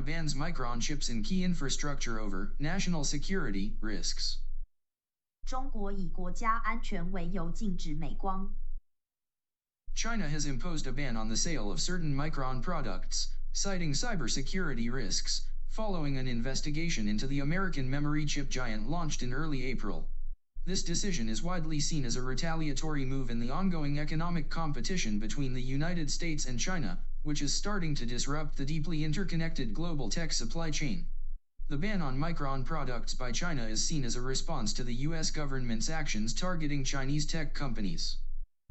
China bans Micron chips in key infrastructure over national security risks. 中国以国家安全为由禁止美光。China has imposed a ban on the sale of certain Micron products, citing cybersecurity risks, following an investigation into the American memory chip giant launched in early April. This decision is widely seen as a retaliatory move in the ongoing economic competition between the United States and China, which is starting to disrupt the deeply interconnected global tech supply chain. The ban on Micron products by China is seen as a response to the US government's actions targeting Chinese tech companies.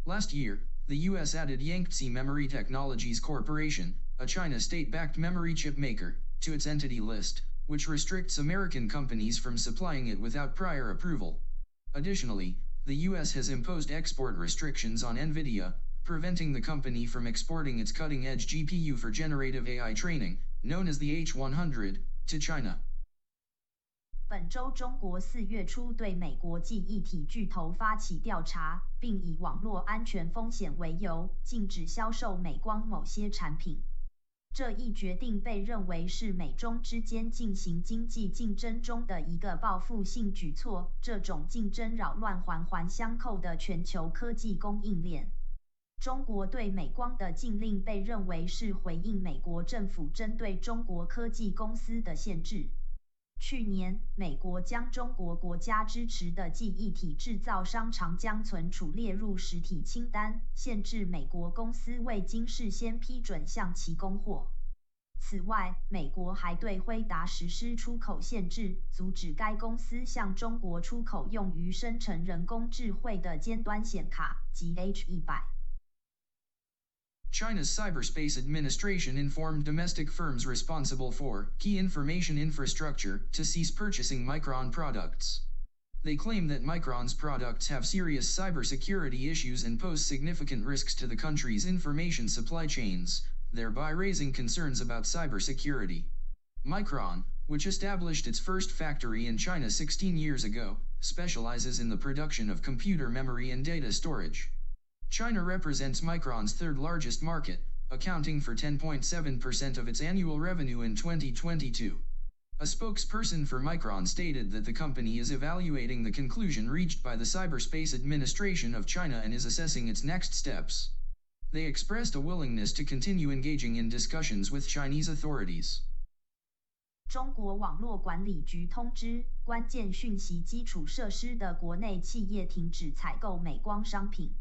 Last year, the US added Yangtze Memory Technologies Corporation, a China state-backed memory chip maker, to its entity list, which restricts American companies from supplying it without prior approval. Additionally, the US has imposed export restrictions on NVIDIA, preventing the company from exporting its cutting-edge GPU for generative AI training, known as the H100, to China. 本周，中国四月初对美国记忆体巨头发起调查，并以网络安全风险为由，禁止销售美光某些产品。这一决定被认为是美中之间进行经济竞争中的一个报复性举措。这种竞争扰乱环环相扣的全球科技供应链。中国对美光的禁令被认为是回应美国政府针对中国科技公司的限制。去年，美国将中国国家支持的记忆体制造商长江存储列入实体清单，限制美国公司未经事先批准向其供货。此外，美国还对辉达实施出口限制，阻止该公司向中国出口用于生成人工智慧的尖端显卡及 H100。China's Cyberspace Administration informed domestic firms responsible for key information infrastructure to cease purchasing Micron products. They claim that Micron's products have serious cybersecurity issues and pose significant risks to the country's information supply chains, thereby raising concerns about cybersecurity. Micron, which established its first factory in China 16 years ago, specializes in the production of computer memory and data storage. China represents Micron's third largest market, accounting for 10.7% of its annual revenue in 2022. A spokesperson for Micron stated that the company is evaluating the conclusion reached by the Cyberspace Administration of China and is assessing its next steps. They expressed a willingness to continue engaging in discussions with Chinese authorities. 中国网络管理局通知，关键讯息基础设施的国内企业停止采购美光商品。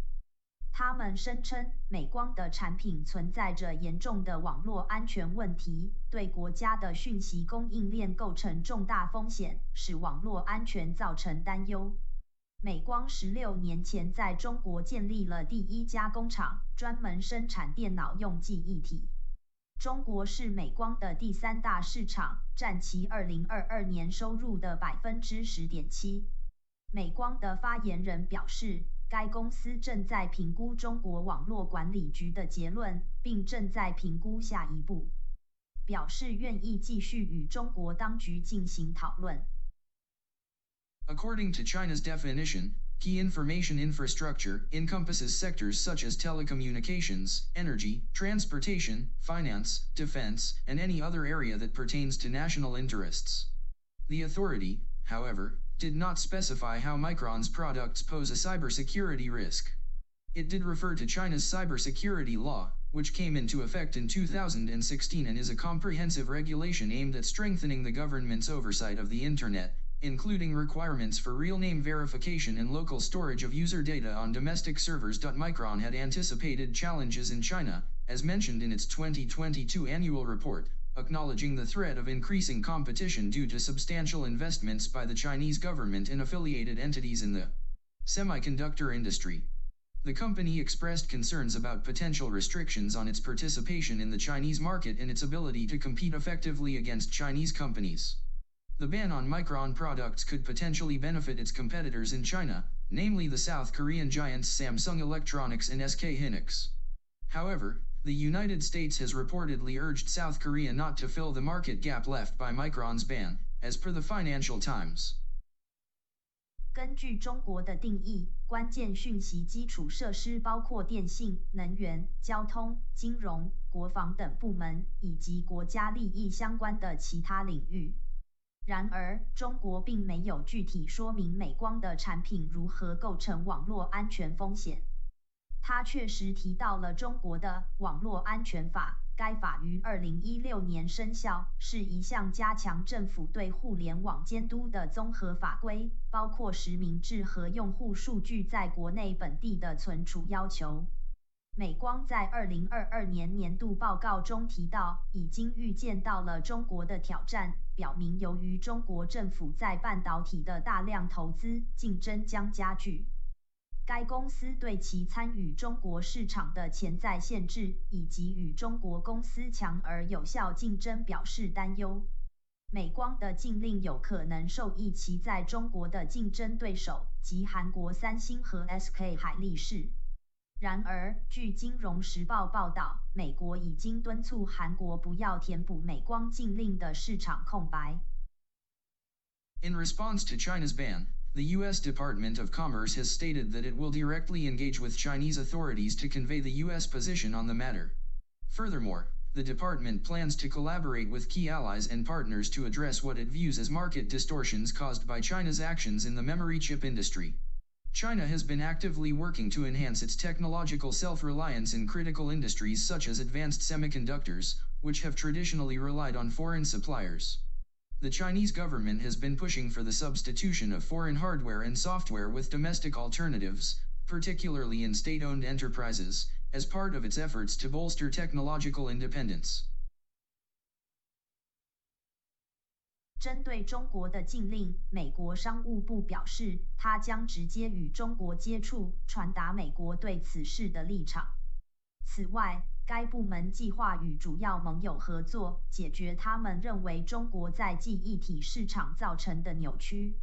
他们声称，美光的产品存在着严重的网络安全问题，对国家的讯息供应链构成重大风险，使网络安全造成担忧。美光十六年前在中国建立了第一家工厂，专门生产电脑用记忆体。中国是美光的第三大市场，占其二零二二年收入的百分之十点七。美光的发言人表示。该公司正在评估中国网络管理局的结论，并正在评估下一步，表示愿意继续与中国当局进行讨论。According to China's definition, key information infrastructure encompasses sectors such as telecommunications, energy, transportation, finance, defense, and any other area that pertains to national interests. The authority, however, did not specify how Micron's products pose a cybersecurity risk. It did refer to China's cybersecurity law, which came into effect in 2016 and is a comprehensive regulation aimed at strengthening the government's oversight of the Internet, including requirements for real name verification and local storage of user data on domestic servers. Micron had anticipated challenges in China, as mentioned in its 2022 annual report, acknowledging the threat of increasing competition due to substantial investments by the Chinese government in affiliated entities in the semiconductor industry. The company expressed concerns about potential restrictions on its participation in the Chinese market and its ability to compete effectively against Chinese companies. The ban on Micron products could potentially benefit its competitors in China, namely the South Korean giants Samsung Electronics and SK Hynix. However, the United States has reportedly urged South Korea not to fill the market gap left by Micron's ban, as per the Financial Times. 根据中国的定义，关键讯息基础设施包括电信、能源、交通、金融、国防等部门以及国家利益相关的其他领域。然而，中国并没有具体说明美光的产品如何构成网络安全风险。他确实提到了中国的网络安全法，该法于二零一六年生效，是一项加强政府对互联网监督的综合法规，包括实名制和用户数据在国内本地的存储要求。美光在二零二二年年度报告中提到，已经预见到了中国的挑战，表明由于中国政府在半导体的大量投资，竞争将加剧。该公司对其参与中国市场的潜在限制，以及与中国公司强而有效竞争表示担忧。美光的禁令有可能受益其在中国的竞争对手，即韩国三星和 SK 海力士。然而，据《金融时报》报道，美国已经敦促韩国不要填补美光禁令的市场空白。In response to China's ban, the U.S. Department of Commerce has stated that it will directly engage with Chinese authorities to convey the U.S. position on the matter. Furthermore, the department plans to collaborate with key allies and partners to address what it views as market distortions caused by China's actions in the memory chip industry. China has been actively working to enhance its technological self-reliance in critical industries such as advanced semiconductors, which have traditionally relied on foreign suppliers The Chinese government has been pushing for the substitution of foreign hardware and software with domestic alternatives, particularly in state-owned enterprises, as part of its efforts to bolster technological independence. 针对中国的禁令，美国商务部表示，它将直接与中国接触，传达美国对此事的立场。此外， 该部门计划与主要盟友合作，解决他们认为中国在记忆体市场造成的扭曲。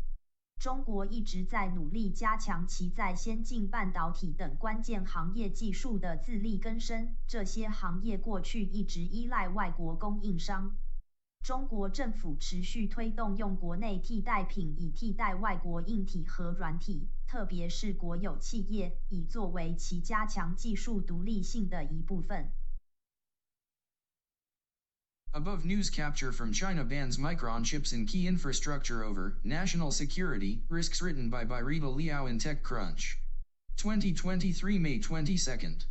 中国一直在努力加强其在先进半导体等关键行业技术的自力更生，这些行业过去一直依赖外国供应商。中国政府持续推动用国内替代品以替代外国硬体和软体，特别是国有企业，以作为其加强技术独立性的一部分。Above news capture from China bans Micron chips in key infrastructure over national security risks written by Birita Liao in TechCrunch. 2023 May 22nd.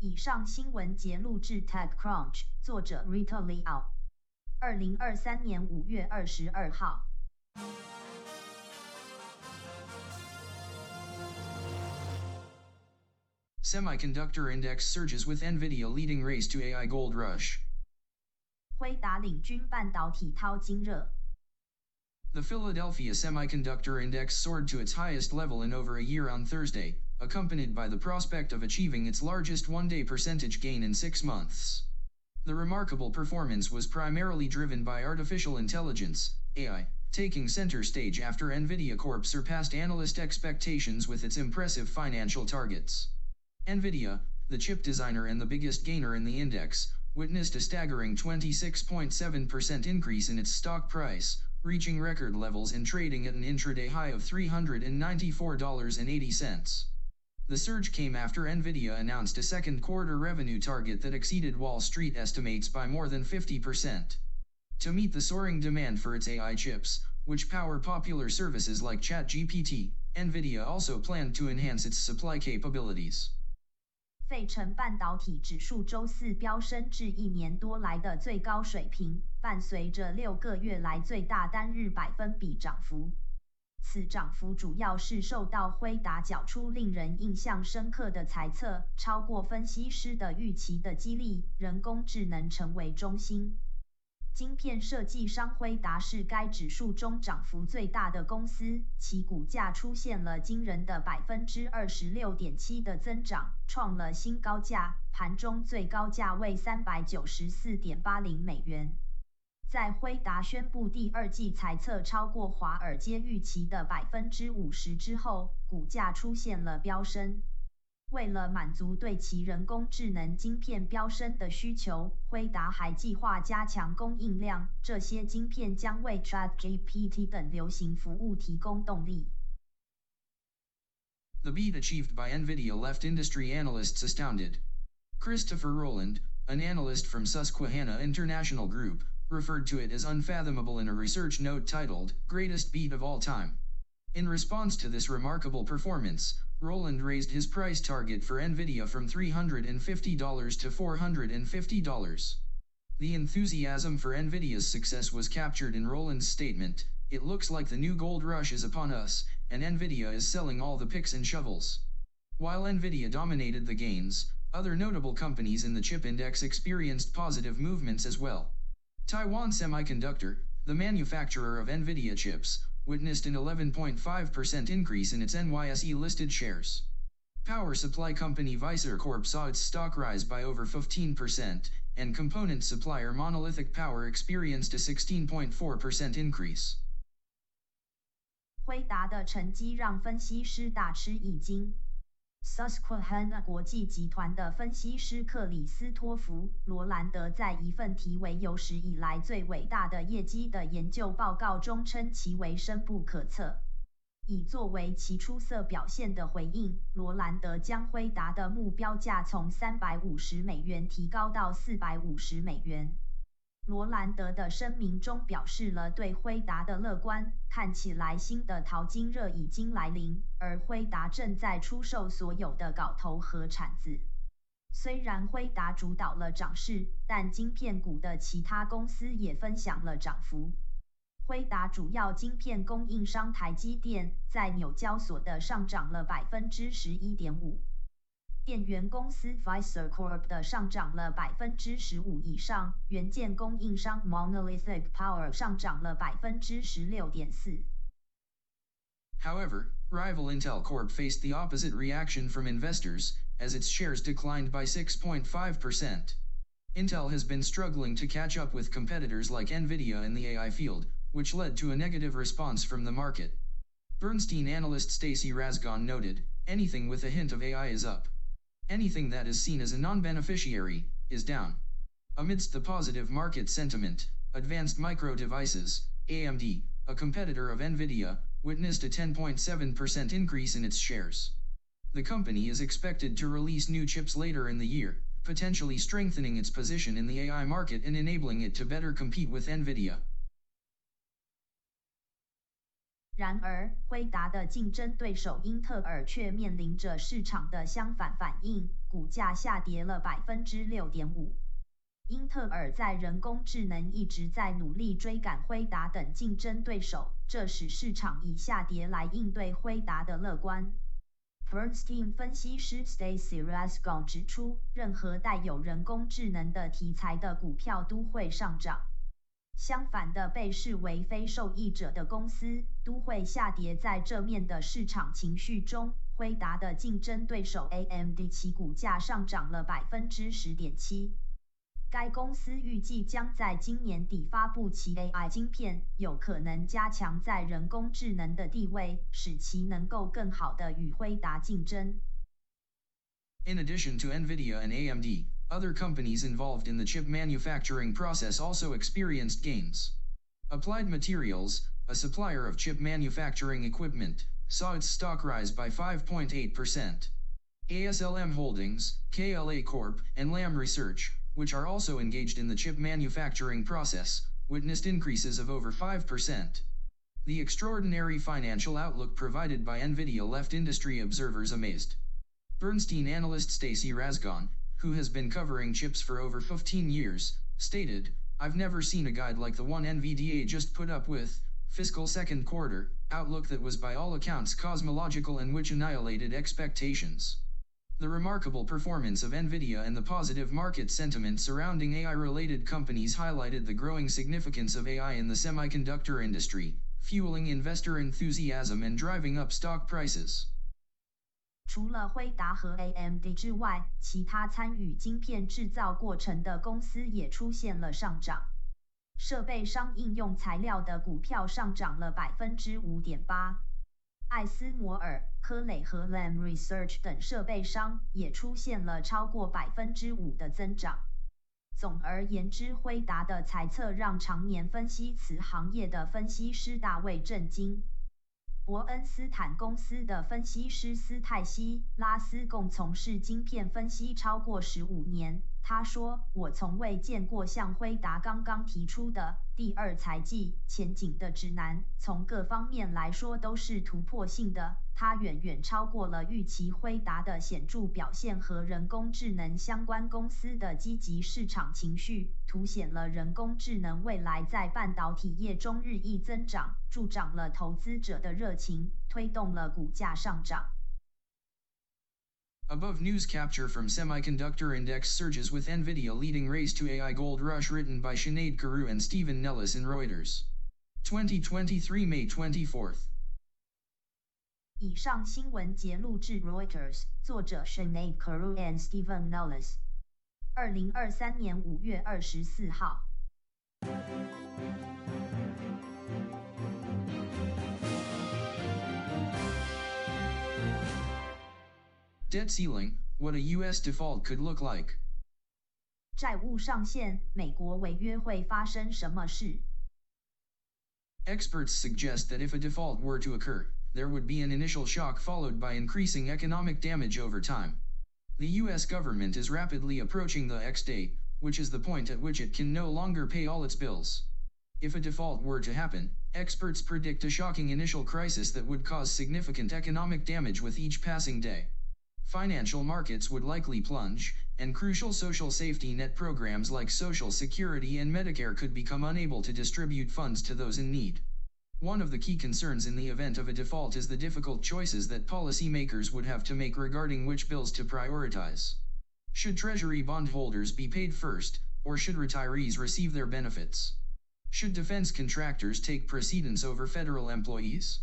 以上新闻节录自 TechCrunch，作者 Rita Liao，二零二三年五月二十二号。Semiconductor index surges with Nvidia leading race to AI gold rush. 辉达领军半导体淘金热。The Philadelphia Semiconductor Index soared to its highest level in over a year on Thursday, accompanied by the prospect of achieving its largest one-day percentage gain in six months. The remarkable performance was primarily driven by artificial intelligence, AI, taking center stage after Nvidia Corp surpassed analyst expectations with its impressive financial targets. Nvidia, the chip designer and the biggest gainer in the index, witnessed a staggering 26.7% increase in its stock price, reaching record levels and trading at an intraday high of $394.80. The surge came after Nvidia announced a second quarter revenue target that exceeded Wall Street estimates by more than 50%. To meet the soaring demand for its AI chips, which power popular services like ChatGPT, Nvidia also planned to enhance its supply capabilities. 费城半导体指数周四飙升至一年多来的最高水平，伴随着六个月来最大单日百分比涨幅。 此涨幅主要是受到辉达缴出令人印象深刻的财测，超过分析师的预期的激励，人工智能成为中心。晶片设计商辉达是该指数中涨幅最大的公司，其股价出现了惊人的百分之二十六点七的增长，创了新高价，盘中最高价为三百九十四点八零美元。在辉达宣布第二季财测超过华尔街预期的百分之五十之后，股价出现了飙升。为了满足对其人工智能晶片飙升的需求，辉达还计划加强供应量。这些晶片将为 ChatGPT 等流行服务提供动力。The beat achieved by Nvidia left industry analysts astounded. Christopher Rowland, an analyst from Susquehanna International Group, referred to it as unfathomable in a research note titled, Greatest Beat of All Time. In response to this remarkable performance, Rolland raised his price target for Nvidia from $350 to $450. The enthusiasm for Nvidia's success was captured in Rolland's statement, it looks like the new gold rush is upon us, and Nvidia is selling all the picks and shovels. While Nvidia dominated the gains, other notable companies in the chip index experienced positive movements as well. Taiwan Semiconductor, the manufacturer of NVIDIA chips, witnessed an 11.5% increase in its NYSE-listed shares. Power supply company Vicor Corp saw its stock rise by over 15%, and component supplier Monolithic Power experienced a 16.4% increase. Susquehanna 国际集团的分析师克里斯托弗·罗兰德在一份题为“有史以来最伟大的业绩”的研究报告中称其为深不可测。以作为其出色表现的回应，罗兰德将辉达的目标价从三百五十美元提高到四百五十美元。罗兰德的声明中表示了对辉达的乐观，看起来新的淘金热已经来临，而辉达正在出售所有的镐头和铲子。虽然辉达主导了涨势，但晶片股的其他公司也分享了涨幅。辉达主要晶片供应商台积电在纽交所的上涨了百分之十一点五。电源公司 Vicor Corp 的上涨了百分之十五以上，元件供应商 Monolithic Power 上涨了百分之十六点四。However, rival Intel Corp faced the opposite reaction from investors, as its shares declined by 6.5%. Intel has been struggling to catch up with competitors like Nvidia in the AI field, which led to a negative response from the market. Bernstein analyst Stacy Rasgon noted, anything with a hint of AI is up. Anything that is seen as a non-beneficiary, is down. Amidst the positive market sentiment, Advanced Micro Devices, AMD, a competitor of Nvidia, witnessed a 10.7% increase in its shares. The company is expected to release new chips later in the year, potentially strengthening its position in the AI market and enabling it to better compete with Nvidia. 然而，辉达的竞争对手英特尔却面临着市场的相反反应，股价下跌了百分之六点五。英特尔在人工智能一直在努力追赶辉达等竞争对手，这使市场以下跌来应对辉达的乐观。Bernstein 分析师 Stacy Rasgon 指出，任何带有人工智能的题材的股票都会上涨。相反的，被视为非受益者的公司都会下跌。在这面的市场情绪中，辉达的竞争对手 AMD 其股价上涨了百分之十点七。该公司预计将在今年底发布其 AI 晶片，有可能加强在人工智能的地位，使其能够更好的与辉达竞争。In addition to Nvidia and AMD. Other companies involved in the chip manufacturing process also experienced gains. Applied Materials, a supplier of chip manufacturing equipment, saw its stock rise by 5.8%. ASLM Holdings, KLA Corp, and Lam Research, which are also engaged in the chip manufacturing process, witnessed increases of over 5%. The extraordinary financial outlook provided by Nvidia left industry observers amazed. Bernstein analyst Stacy Rasgon, who has been covering chips for over 15 years, stated, I've never seen a guide like the one NVDA just put up with, fiscal second quarter, outlook that was by all accounts cosmological and which annihilated expectations. The remarkable performance of Nvidia and the positive market sentiment surrounding AI-related companies highlighted the growing significance of AI in the semiconductor industry, fueling investor enthusiasm and driving up stock prices. 除了辉达和 AMD 之外，其他参与晶片制造过程的公司也出现了上涨。设备商应用材料的股票上涨了百分之五点八。艾斯摩尔、科磊和 Lam Research 等设备商也出现了超过百分之五的增长。总而言之，辉达的猜测让常年分析此行业的分析师大为震惊。伯恩斯坦公司的分析师斯泰西·拉斯共从事晶片分析超过十五年。他说：“我从未见过像辉达刚刚提出的第二财季前景的指南，从各方面来说都是突破性的。它远远超过了预期。辉达的显著表现和人工智能相关公司的积极市场情绪，凸显了人工智能未来在半导体业中日益增长，助长了投资者的热情，推动了股价上涨。” Above news capture from Semiconductor Index surges with Nvidia leading race to AI gold rush written by Sinead Carew and Stephen Nellis in Reuters. 2023 May 24th. 以上新闻节录自 Reuters，作者 Sinead Carew and Stephen Nellis。二零二三年五月二十四号。 Debt ceiling, what a U.S. default could look like. 债务上限，美国违约会发生什么事？Experts suggest that if a default were to occur, there would be an initial shock followed by increasing economic damage over time. The U.S. government is rapidly approaching the X date, which is the point at which it can no longer pay all its bills. If a default were to happen, experts predict a shocking initial crisis that would cause significant economic damage with each passing day financial markets would likely plunge, and crucial social safety net programs like Social Security and Medicare could become unable to distribute funds to those in need. One of the key concerns in the event of a default is the difficult choices that policymakers would have to make regarding which bills to prioritize. Should Treasury bondholders be paid first, or should retirees receive their benefits? Should defense contractors take precedence over federal employees?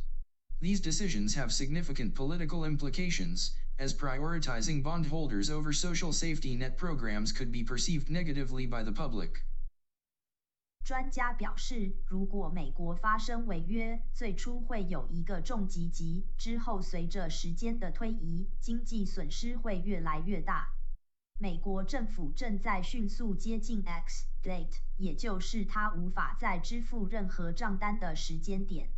These decisions have significant political implications, as prioritizing bondholders over social safety net programs could be perceived negatively by the public. 专家表示，如果美国发生违约，最初会有一个重击级，之后随着时间的推移，经济损失会越来越大。美国政府正在迅速接近 X date，也就是它无法再支付任何账单的时间点。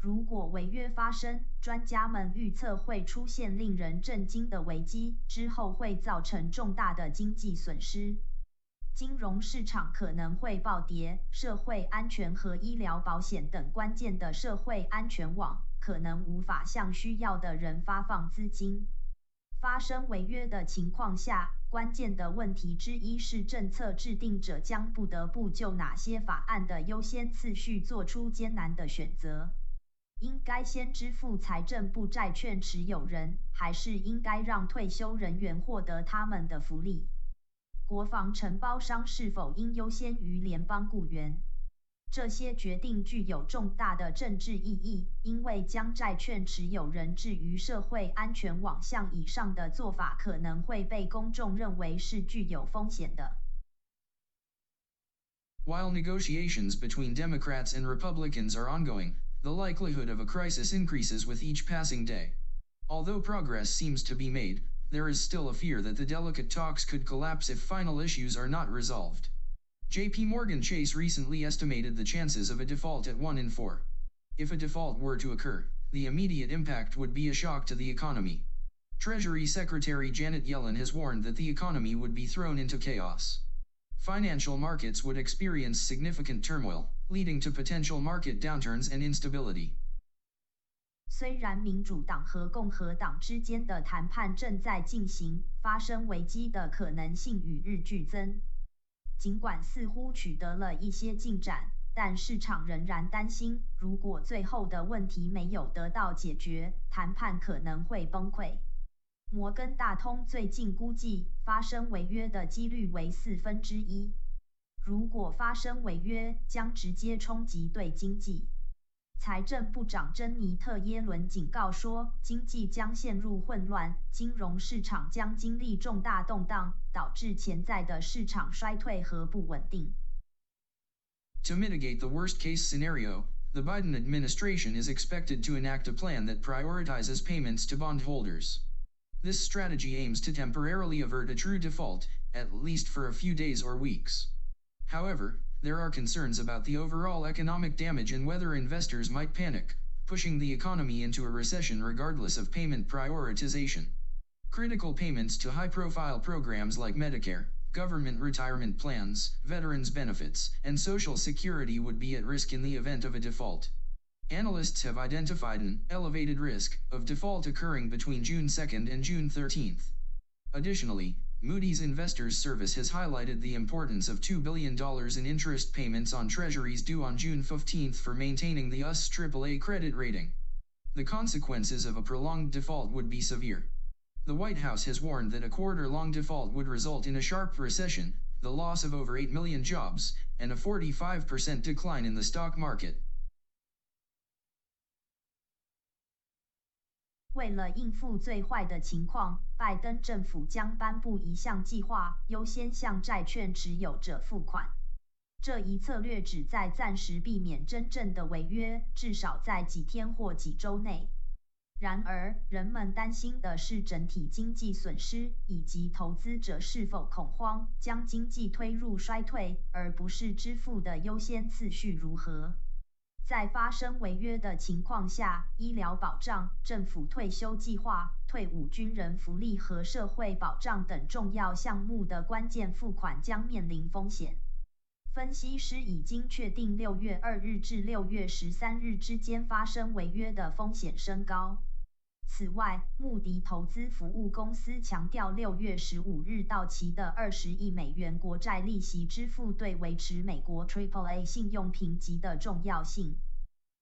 如果违约发生，专家们预测会出现令人震惊的危机，之后会造成重大的经济损失。金融市场可能会暴跌，社会安全和医疗保险等关键的社会安全网可能无法向需要的人发放资金。发生违约的情况下，关键的问题之一是政策制定者将不得不就哪些法案的优先次序做出艰难的选择。应该先支付财政部债券持有人，还是应该让退休人员获得他们的福利？国防承包商是否应优先于联邦雇员？这些决定具有重大的政治意义，因为将债券持有人置于社会安全网项以上的做法可能会被公众认为是具有风险的。While negotiations between Democrats and Republicans are ongoing. The likelihood of a crisis increases with each passing day. Although progress seems to be made, there is still a fear that the delicate talks could collapse if final issues are not resolved. JP Morgan Chase recently estimated the chances of a default at 1 in 4. If a default were to occur, the immediate impact would be a shock to the economy. Treasury Secretary Janet Yellen has warned that the economy would be thrown into chaos. Financial markets would experience significant turmoil, leading to potential market downturns and instability. 虽然民主党和共和党之间的谈判正在进行，发生危机的可能性与日俱增。尽管似乎取得了一些进展，但市场仍然担心，如果最后的问题没有得到解决，谈判可能会崩溃。摩根大通最近估计，发生违约的几率为四分之一。如果发生违约，将直接冲击对经济。财政部长珍妮特·耶伦警告说，经济将陷入混乱，金融市场将经历重大动荡，导致潜在的市场衰退和不稳定。To mitigate the worst-case scenario, the Biden administration is expected to enact a plan that prioritizes payments to bondholders. This strategy aims to temporarily avert a true default, at least for a few days or weeks. However, there are concerns about the overall economic damage and whether investors might panic, pushing the economy into a recession regardless of payment prioritization. Critical payments to high profile programs like Medicare, government retirement plans, veterans benefits, and Social Security would be at risk in the event of a default. Analysts have identified an elevated risk of default occurring between June 2nd and June 13th. Additionally, Moody's Investors Service has highlighted the importance of $2 billion in interest payments on treasuries due on June 15 for maintaining the US AAA credit rating. The consequences of a prolonged default would be severe. The White House has warned that a quarter long default would result in a sharp recession, the loss of over 8 million jobs, and a 45% decline in the stock market. 为了应付最坏的情况，拜登政府将颁布一项计划，优先向债券持有者付款。这一策略旨在暂时避免真正的违约，至少在几天或几周内。然而，人们担心的是整体经济损失，以及投资者是否恐慌，将经济推入衰退，而不是支付的优先次序如何。在发生违约的情况下，医疗保障、政府退休计划、退伍军人福利和社会保障等重要项目的关键付款将面临风险。分析师已经确定，六月二日至六月十三日之间发生违约的风险升高。此外，穆迪投资服务公司强调，六月十五日到期的二十亿美元国债利息支付对维持美国 AAA 信用评级的重要性。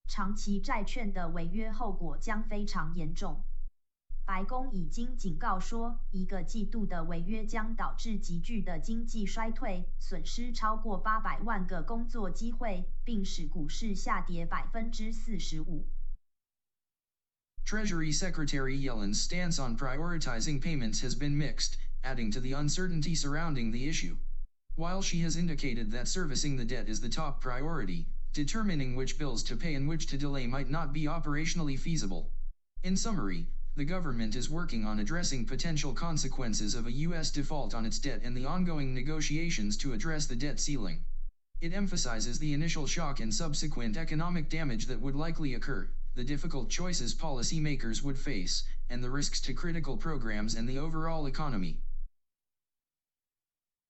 长期债券的违约后果将非常严重。白宫已经警告说，一个季度的违约将导致急剧的经济衰退，损失超过八百万个工作机会，并使股市下跌百分之四十五。Treasury Secretary Yellen's stance on prioritizing payments has been mixed, adding to the uncertainty surrounding the issue. While she has indicated that servicing the debt is the top priority, determining which bills to pay and which to delay might not be operationally feasible. In summary, the government is working on addressing potential consequences of a U.S. default on its debt and the ongoing negotiations to address the debt ceiling. It emphasizes the initial shock and subsequent economic damage that would likely occur, the difficult choices policymakers would face, and the risks to critical programs and the overall economy.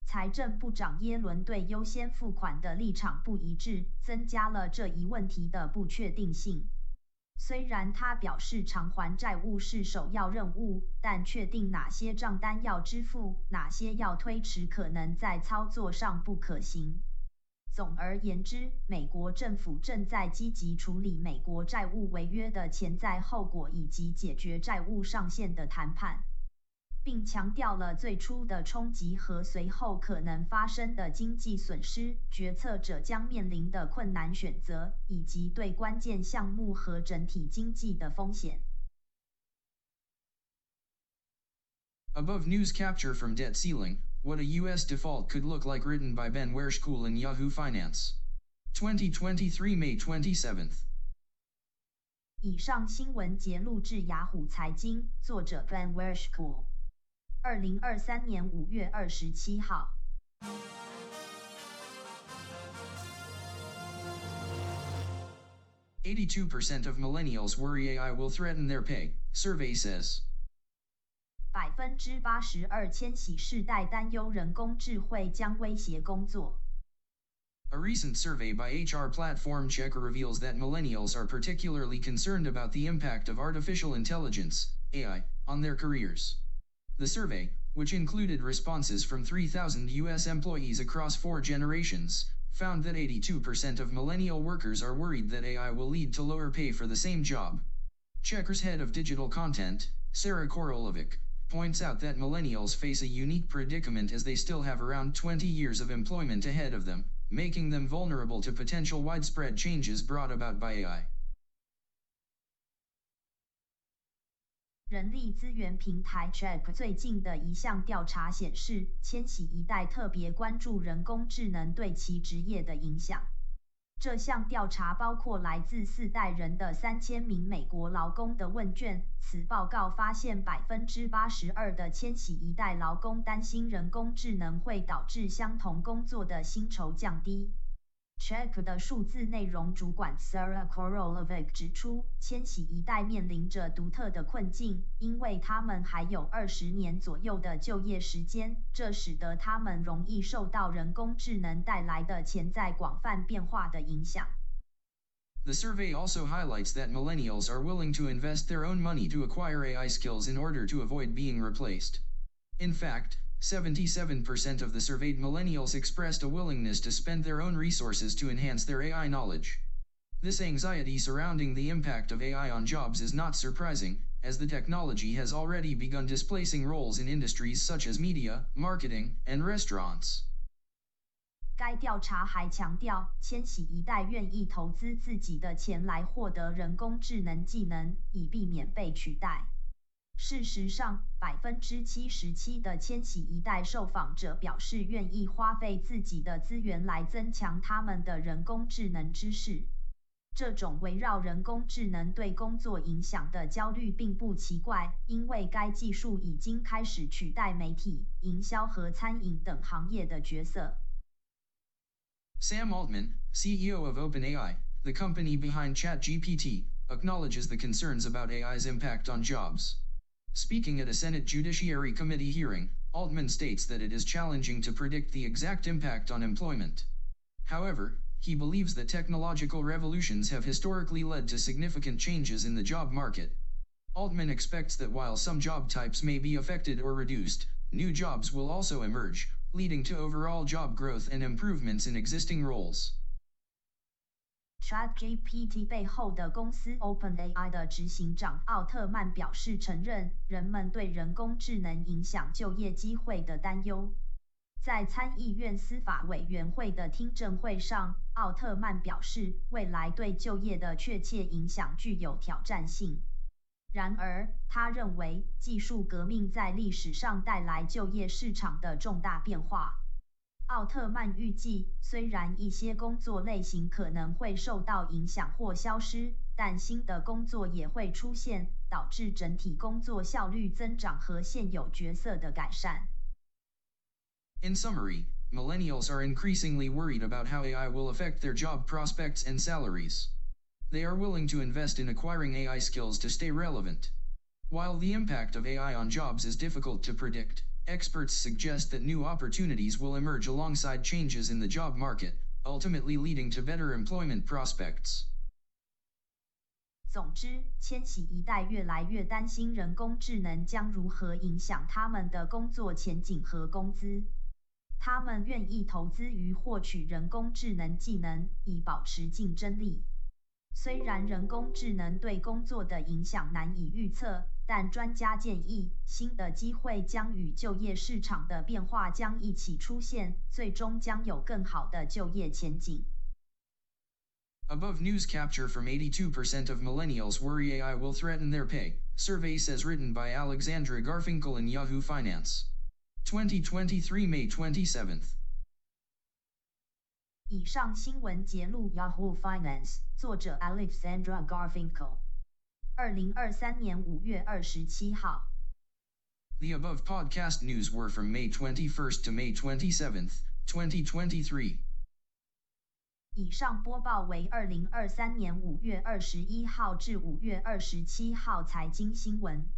财政部长耶伦对优先付款的立场不一致，增加了这一问题的不确定性。虽然他表示偿还债务是首要任务，但确定哪些账单要支付，哪些要推迟，可能在操作上不可行。总而言之，美国政府正在积极处理美国债务违约的潜在后果以及解决债务上限的谈判，并强调了最初的冲击和随后可能发生的经济损失、决策者将面临的困难选择，以及对关键项目和整体经济的风险。Above news capture from debt ceiling. What a U.S. default could look like written by Ben Werschkul in Yahoo Finance. 2023 May 27th. 82% of millennials worry AI will threaten their pay, survey says. 百分之八十二千禧世代担忧人工智慧将威胁工作。A recent survey by HR platform Checkr reveals that millennials are particularly concerned about the impact of artificial intelligence (AI) on their careers. The survey, which included responses from 3,000 U.S. employees across four generations, found that 82% of millennial workers are worried that AI will lead to lower pay for the same job. Checkr's head of digital content, Sarah Korolovic points out that millennials face a unique predicament as they still have around 20 years of employment ahead of them, making them vulnerable to potential widespread changes brought about by AI. 人力资源平台 Check 最近的一项调查显示，千禧一代特别关注人工智能对其职业的影响。 这项调查包括来自四代人的三千名美国劳工的问卷。此报告发现，百分之八十二的千禧一代劳工担心人工智能会导致相同工作的薪酬降低。Check 的数字内容主管 Sarah Korolovic 指出，千禧一代面临着独特的困境，因为他们还有二十年左右的就业时间，这使得他们容易受到人工智能带来的潜在广泛变化的影响。The survey also highlights that millennials are willing to invest their own money to acquire AI skills in order to avoid being replaced. In fact, 77% of the surveyed millennials expressed a willingness to spend their own resources to enhance their AI knowledge. This anxiety surrounding the impact of AI on jobs is not surprising, as the technology has already begun displacing roles in industries such as media, marketing, and restaurants. 该调查还强调，千禧一代愿意投资自己的钱来获得人工智能技能，以避免被取代。 事实上，百分之七十七的千禧一代受访者表示愿意花费自己的资源来增强他们的人工智能知识。这种围绕人工智能对工作影响的焦虑并不奇怪，因为该技术已经开始取代媒体、营销和餐饮等行业的角色。Sam Altman, CEO of OpenAI, the company behind ChatGPT, acknowledges the concerns about AI's impact on jobs. Speaking at a Senate Judiciary Committee hearing, Altman states that it is challenging to predict the exact impact on employment. However, he believes that technological revolutions have historically led to significant changes in the job market. Altman expects that while some job types may be affected or reduced, new jobs will also emerge, leading to overall job growth and improvements in existing roles. ChatGPT 背后的公司 OpenAI 的执行长奥特曼表示，承认人们对人工智能影响就业机会的担忧。在参议院司法委员会的听证会上，奥特曼表示，未来对就业的确切影响具有挑战性。然而，他认为技术革命在历史上带来就业市场的重大变化。奥特曼预计，虽然一些工作类型可能会受到影响或消失，但新的工作也会出现，导致整体工作效率增长和现有角色的改善。In summary, millennials are increasingly worried about how AI will affect their job prospects and salaries. They are willing to invest in acquiring AI skills to stay relevant. While the impact of AI on jobs is difficult to predict, experts suggest that new opportunities will emerge alongside changes in the job market, ultimately leading to better employment prospects. 总之，千禧一代越来越担心人工智能将如何影响他们的工作前景和工资。他们愿意投资于获取人工智能技能，以保持竞争力。虽然人工智能对工作的影响难以预测， 但专家建议，新的机会将与就业市场的变化将一起出现，最终将有更好的就业前景。Above news capture from 82% of millennials worry AI will threaten their pay, survey says written by Alexandra Garfinkel in Yahoo Finance. 2023 May 27th. 以上新闻节录 Yahoo Finance，作者 Alexandra Garfinkel。二零二三年五月二十七号。The above podcast news were from May 21st to May 27th, 2023. 以上播报为二零二三年五月二十一号至五月二十七号财经新闻。